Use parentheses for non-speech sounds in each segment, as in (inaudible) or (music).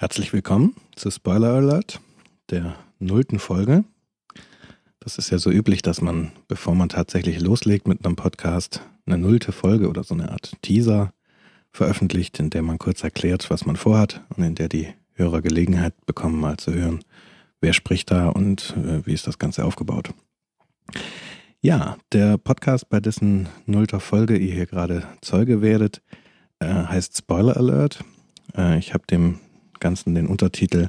Herzlich willkommen zu Spoiler Alert, der nullten Folge. Das ist ja so üblich, dass man, bevor man tatsächlich loslegt mit einem Podcast, eine nullte Folge oder so eine Art Teaser veröffentlicht, in der man kurz erklärt, was man vorhat und in der die Hörer Gelegenheit bekommen, mal zu hören, wer spricht da und äh, wie ist das Ganze aufgebaut. Ja, der Podcast, bei dessen nullter Folge ihr hier gerade Zeuge werdet, äh, heißt Spoiler Alert. Äh, ich habe dem Ganzen den Untertitel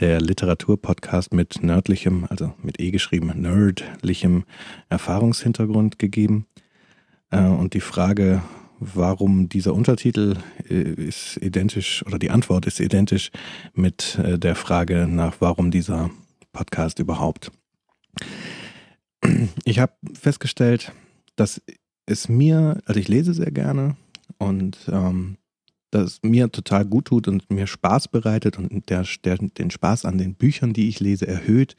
der Literaturpodcast mit nördlichem, also mit E geschrieben, nerdlichem Erfahrungshintergrund gegeben. Äh, und die Frage, warum dieser Untertitel äh, ist identisch, oder die Antwort ist identisch mit äh, der Frage nach, warum dieser Podcast überhaupt. Ich habe festgestellt, dass es mir, also ich lese sehr gerne und ähm, das mir total gut tut und mir Spaß bereitet und der, der, den Spaß an den Büchern, die ich lese, erhöht,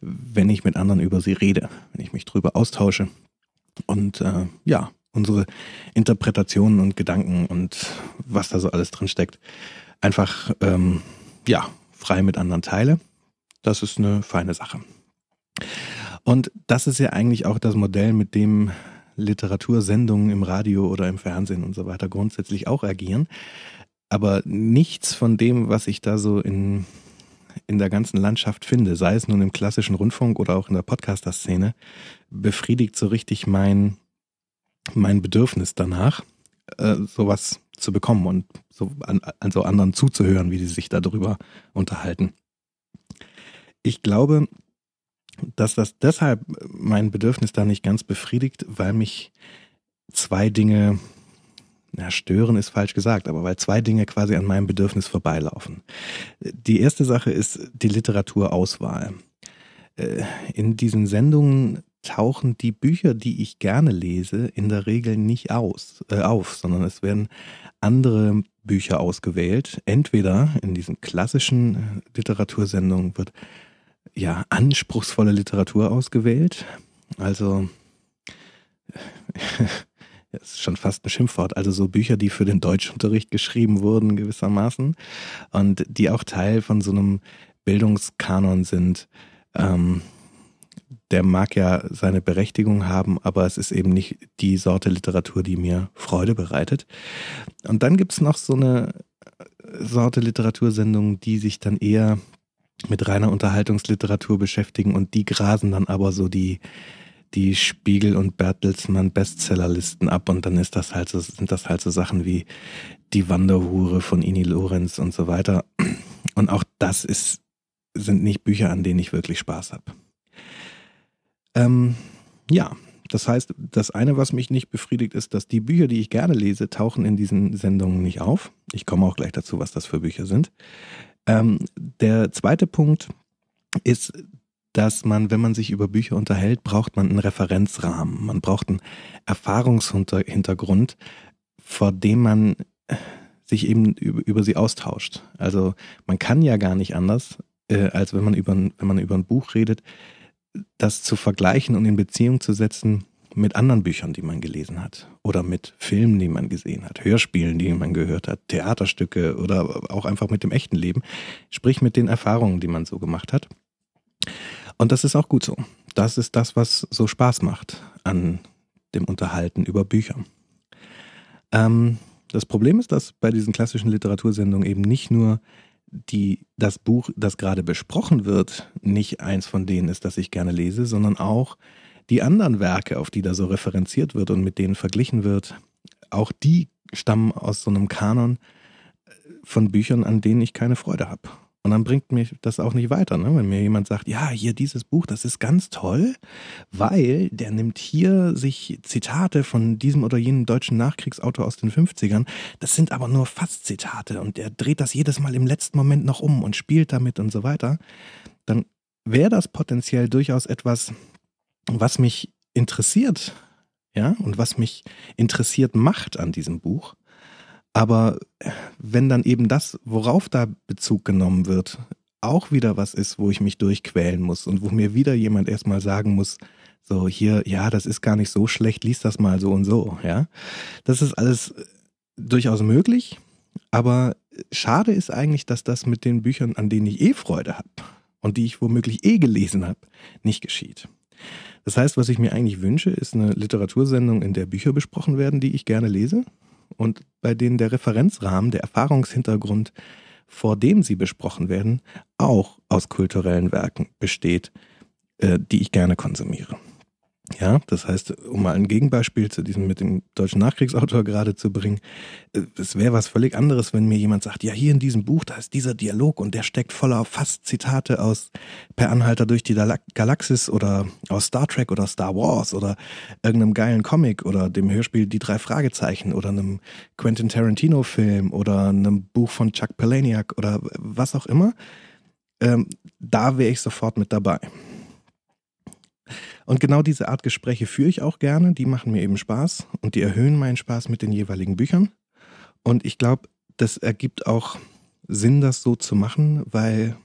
wenn ich mit anderen über sie rede, wenn ich mich drüber austausche und äh, ja, unsere Interpretationen und Gedanken und was da so alles drin steckt, einfach ähm, ja, frei mit anderen teile. Das ist eine feine Sache. Und das ist ja eigentlich auch das Modell, mit dem Literatursendungen im Radio oder im Fernsehen und so weiter grundsätzlich auch agieren. Aber nichts von dem, was ich da so in, in der ganzen Landschaft finde, sei es nun im klassischen Rundfunk oder auch in der Podcaster-Szene, befriedigt so richtig mein, mein Bedürfnis danach, äh, sowas zu bekommen und so an, an so anderen zuzuhören, wie die sich darüber unterhalten. Ich glaube, dass das deshalb mein Bedürfnis da nicht ganz befriedigt, weil mich zwei Dinge, na, stören ist falsch gesagt, aber weil zwei Dinge quasi an meinem Bedürfnis vorbeilaufen. Die erste Sache ist die Literaturauswahl. Äh, in diesen Sendungen tauchen die Bücher, die ich gerne lese, in der Regel nicht aus, äh, auf, sondern es werden andere Bücher ausgewählt. Entweder in diesen klassischen Literatursendungen wird ja, anspruchsvolle Literatur ausgewählt. Also, (laughs) das ist schon fast ein Schimpfwort. Also so Bücher, die für den Deutschunterricht geschrieben wurden gewissermaßen und die auch Teil von so einem Bildungskanon sind. Ähm, der mag ja seine Berechtigung haben, aber es ist eben nicht die Sorte Literatur, die mir Freude bereitet. Und dann gibt's noch so eine Sorte Literatursendung, die sich dann eher mit reiner Unterhaltungsliteratur beschäftigen und die grasen dann aber so die die Spiegel und Bertelsmann Bestsellerlisten ab und dann ist das halt so, sind das halt so Sachen wie die Wanderhure von Ini Lorenz und so weiter. Und auch das ist, sind nicht Bücher, an denen ich wirklich Spaß habe. Ähm, ja, das heißt, das eine, was mich nicht befriedigt, ist, dass die Bücher, die ich gerne lese, tauchen in diesen Sendungen nicht auf. Ich komme auch gleich dazu, was das für Bücher sind. Ähm, der zweite Punkt ist, dass man, wenn man sich über Bücher unterhält, braucht man einen Referenzrahmen. Man braucht einen Erfahrungshintergrund, vor dem man sich eben über, über sie austauscht. Also man kann ja gar nicht anders, äh, als wenn man über, wenn man über ein Buch redet, das zu vergleichen und in Beziehung zu setzen mit anderen Büchern, die man gelesen hat oder mit Filmen, die man gesehen hat, Hörspielen, die man gehört hat, Theaterstücke oder auch einfach mit dem echten Leben, sprich mit den Erfahrungen, die man so gemacht hat. Und das ist auch gut so. Das ist das, was so Spaß macht an dem Unterhalten über Bücher. Ähm, das Problem ist, dass bei diesen klassischen Literatursendungen eben nicht nur die, das Buch, das gerade besprochen wird, nicht eins von denen ist, das ich gerne lese, sondern auch die anderen Werke, auf die da so referenziert wird und mit denen verglichen wird, auch die stammen aus so einem Kanon äh, von Büchern, an denen ich keine Freude habe. Und dann bringt mich das auch nicht weiter, ne? wenn mir jemand sagt, ja, hier dieses Buch, das ist ganz toll, weil der nimmt hier sich Zitate von diesem oder jenem deutschen Nachkriegsautor aus den 50ern. Das sind aber nur fast Zitate und der dreht das jedes Mal im letzten Moment noch um und spielt damit und so weiter. Dann wäre das potenziell durchaus etwas, was mich interessiert, ja, und was mich interessiert macht an diesem Buch. Aber wenn dann eben das, worauf da Bezug genommen wird, auch wieder was ist, wo ich mich durchquälen muss und wo mir wieder jemand erstmal sagen muss, so hier, ja, das ist gar nicht so schlecht, lies das mal so und so, ja. Das ist alles durchaus möglich, aber schade ist eigentlich, dass das mit den Büchern, an denen ich eh Freude habe und die ich womöglich eh gelesen habe, nicht geschieht. Das heißt, was ich mir eigentlich wünsche, ist eine Literatursendung, in der Bücher besprochen werden, die ich gerne lese und bei denen der Referenzrahmen, der Erfahrungshintergrund, vor dem sie besprochen werden, auch aus kulturellen Werken besteht, äh, die ich gerne konsumiere. Ja, das heißt, um mal ein Gegenbeispiel zu diesem mit dem deutschen Nachkriegsautor gerade zu bringen, äh, es wäre was völlig anderes, wenn mir jemand sagt, ja, hier in diesem Buch, da ist dieser Dialog und der steckt voller fast Zitate aus Per Anhalter durch die Galaxis oder aus Star Trek oder Star Wars oder irgendeinem geilen Comic oder dem Hörspiel Die drei Fragezeichen oder einem Quentin Tarantino Film oder einem Buch von Chuck Palahniuk oder was auch immer. Ähm, da wäre ich sofort mit dabei. Und genau diese Art Gespräche führe ich auch gerne. Die machen mir eben Spaß und die erhöhen meinen Spaß mit den jeweiligen Büchern. Und ich glaube, das ergibt auch Sinn, das so zu machen, weil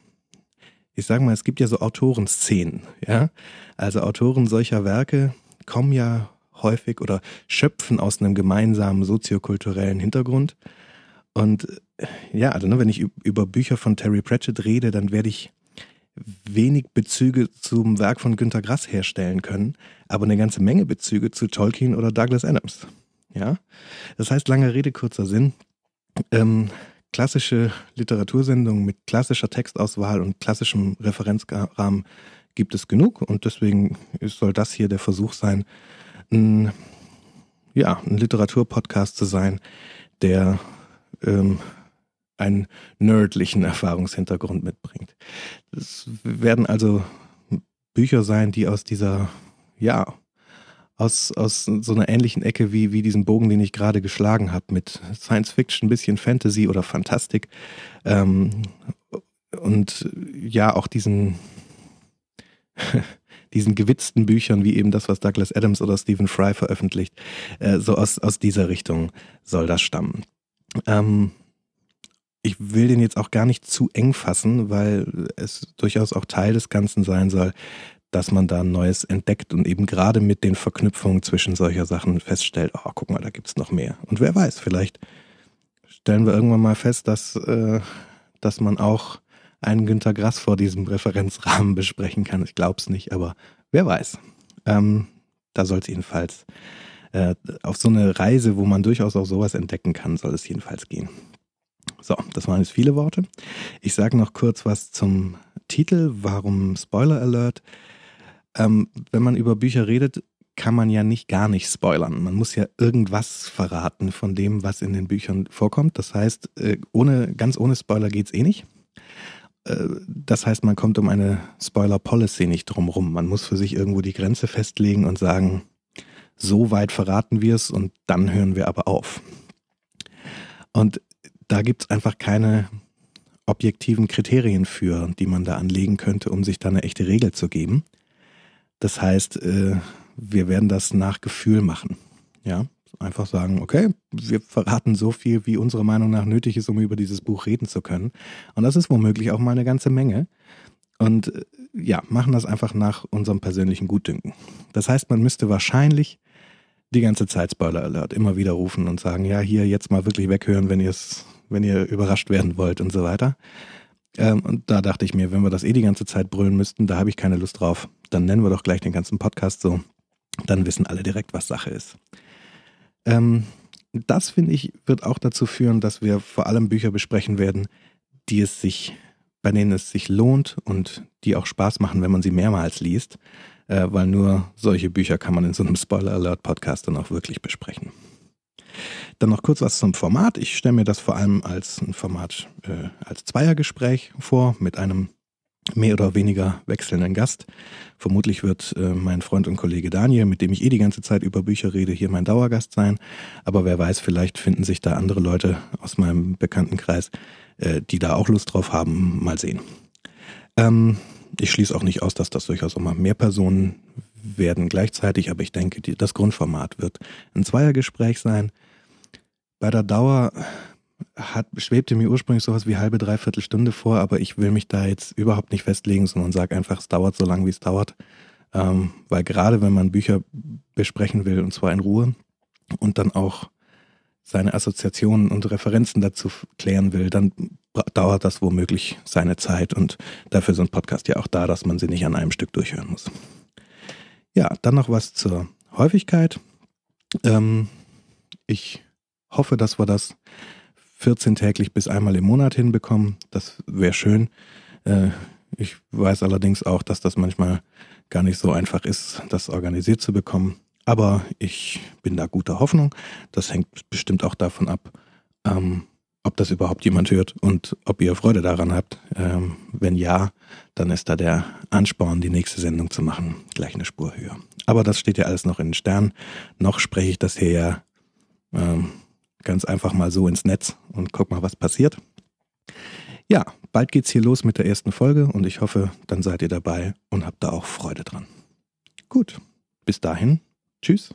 ich sage mal, es gibt ja so Autorenszenen, ja. Also Autoren solcher Werke kommen ja häufig oder schöpfen aus einem gemeinsamen soziokulturellen Hintergrund. Und ja, also ne, wenn ich über Bücher von Terry Pratchett rede, dann werde ich wenig Bezüge zum Werk von Günter Grass herstellen können, aber eine ganze Menge Bezüge zu Tolkien oder Douglas Adams. Ja, das heißt lange Rede kurzer Sinn. Ähm, klassische Literatursendungen mit klassischer Textauswahl und klassischem Referenzrahmen gibt es genug und deswegen soll das hier der Versuch sein, ein, ja, ein Literaturpodcast zu sein, der ähm, einen nerdlichen (laughs) Erfahrungshintergrund mitbringt. Es werden also Bücher sein, die aus dieser, ja, aus, aus so einer ähnlichen Ecke wie, wie diesen Bogen, den ich gerade geschlagen habe, mit Science Fiction, bisschen Fantasy oder Fantastik. Ähm, und ja, auch diesen, (laughs) diesen gewitzten Büchern, wie eben das, was Douglas Adams oder Stephen Fry veröffentlicht, äh, so aus, aus dieser Richtung soll das stammen. Ähm, ich will den jetzt auch gar nicht zu eng fassen, weil es durchaus auch Teil des Ganzen sein soll, dass man da ein Neues entdeckt und eben gerade mit den Verknüpfungen zwischen solcher Sachen feststellt, oh, guck mal, da gibt's noch mehr. Und wer weiß, vielleicht stellen wir irgendwann mal fest, dass, äh, dass man auch einen Günter Grass vor diesem Referenzrahmen besprechen kann. Ich glaube es nicht, aber wer weiß. Ähm, da soll es jedenfalls äh, auf so eine Reise, wo man durchaus auch sowas entdecken kann, soll es jedenfalls gehen. So, das waren jetzt viele Worte. Ich sage noch kurz was zum Titel. Warum Spoiler Alert? Ähm, wenn man über Bücher redet, kann man ja nicht gar nicht spoilern. Man muss ja irgendwas verraten von dem, was in den Büchern vorkommt. Das heißt, äh, ohne, ganz ohne Spoiler geht's eh nicht. Äh, das heißt, man kommt um eine Spoiler-Policy nicht drumrum. Man muss für sich irgendwo die Grenze festlegen und sagen, so weit verraten wir es und dann hören wir aber auf. Und da gibt es einfach keine objektiven Kriterien für, die man da anlegen könnte, um sich da eine echte Regel zu geben. Das heißt, äh, wir werden das nach Gefühl machen. Ja, einfach sagen, okay, wir verraten so viel, wie unserer Meinung nach nötig ist, um über dieses Buch reden zu können. Und das ist womöglich auch mal eine ganze Menge. Und äh, ja, machen das einfach nach unserem persönlichen Gutdünken. Das heißt, man müsste wahrscheinlich die ganze Zeit Spoiler Alert immer wieder rufen und sagen, ja, hier jetzt mal wirklich weghören, wenn ihr es wenn ihr überrascht werden wollt und so weiter. Ähm, und da dachte ich mir, wenn wir das eh die ganze Zeit brüllen müssten, da habe ich keine Lust drauf. Dann nennen wir doch gleich den ganzen Podcast so. Dann wissen alle direkt, was Sache ist. Ähm, das, finde ich, wird auch dazu führen, dass wir vor allem Bücher besprechen werden, die es sich, bei denen es sich lohnt und die auch Spaß machen, wenn man sie mehrmals liest, äh, weil nur solche Bücher kann man in so einem Spoiler Alert Podcast dann auch wirklich besprechen. Dann noch kurz was zum Format. Ich stelle mir das vor allem als ein Format, äh, als Zweiergespräch vor mit einem mehr oder weniger wechselnden Gast. Vermutlich wird äh, mein Freund und Kollege Daniel, mit dem ich eh die ganze Zeit über Bücher rede, hier mein Dauergast sein. Aber wer weiß, vielleicht finden sich da andere Leute aus meinem Bekanntenkreis, äh, die da auch Lust drauf haben. Mal sehen. Ähm, ich schließe auch nicht aus, dass das durchaus auch mal mehr Personen werden gleichzeitig, aber ich denke, die, das Grundformat wird ein Zweiergespräch sein. Bei der Dauer hat, schwebte mir ursprünglich sowas wie halbe, dreiviertel Stunde vor, aber ich will mich da jetzt überhaupt nicht festlegen, sondern sage einfach, es dauert so lange, wie es dauert. Ähm, weil gerade wenn man Bücher besprechen will, und zwar in Ruhe, und dann auch seine Assoziationen und Referenzen dazu klären will, dann dauert das womöglich seine Zeit und dafür ist ein Podcast ja auch da, dass man sie nicht an einem Stück durchhören muss. Ja, dann noch was zur Häufigkeit. Ähm, ich hoffe, dass wir das 14 täglich bis einmal im Monat hinbekommen. Das wäre schön. Äh, ich weiß allerdings auch, dass das manchmal gar nicht so einfach ist, das organisiert zu bekommen. Aber ich bin da guter Hoffnung. Das hängt bestimmt auch davon ab, ähm, ob das überhaupt jemand hört und ob ihr Freude daran habt. Ähm, wenn ja, dann ist da der Ansporn, die nächste Sendung zu machen, gleich eine Spur höher. Aber das steht ja alles noch in den Sternen. Noch spreche ich das hier ja ähm, ganz einfach mal so ins Netz und guck mal, was passiert. Ja, bald geht's hier los mit der ersten Folge und ich hoffe, dann seid ihr dabei und habt da auch Freude dran. Gut, bis dahin, tschüss.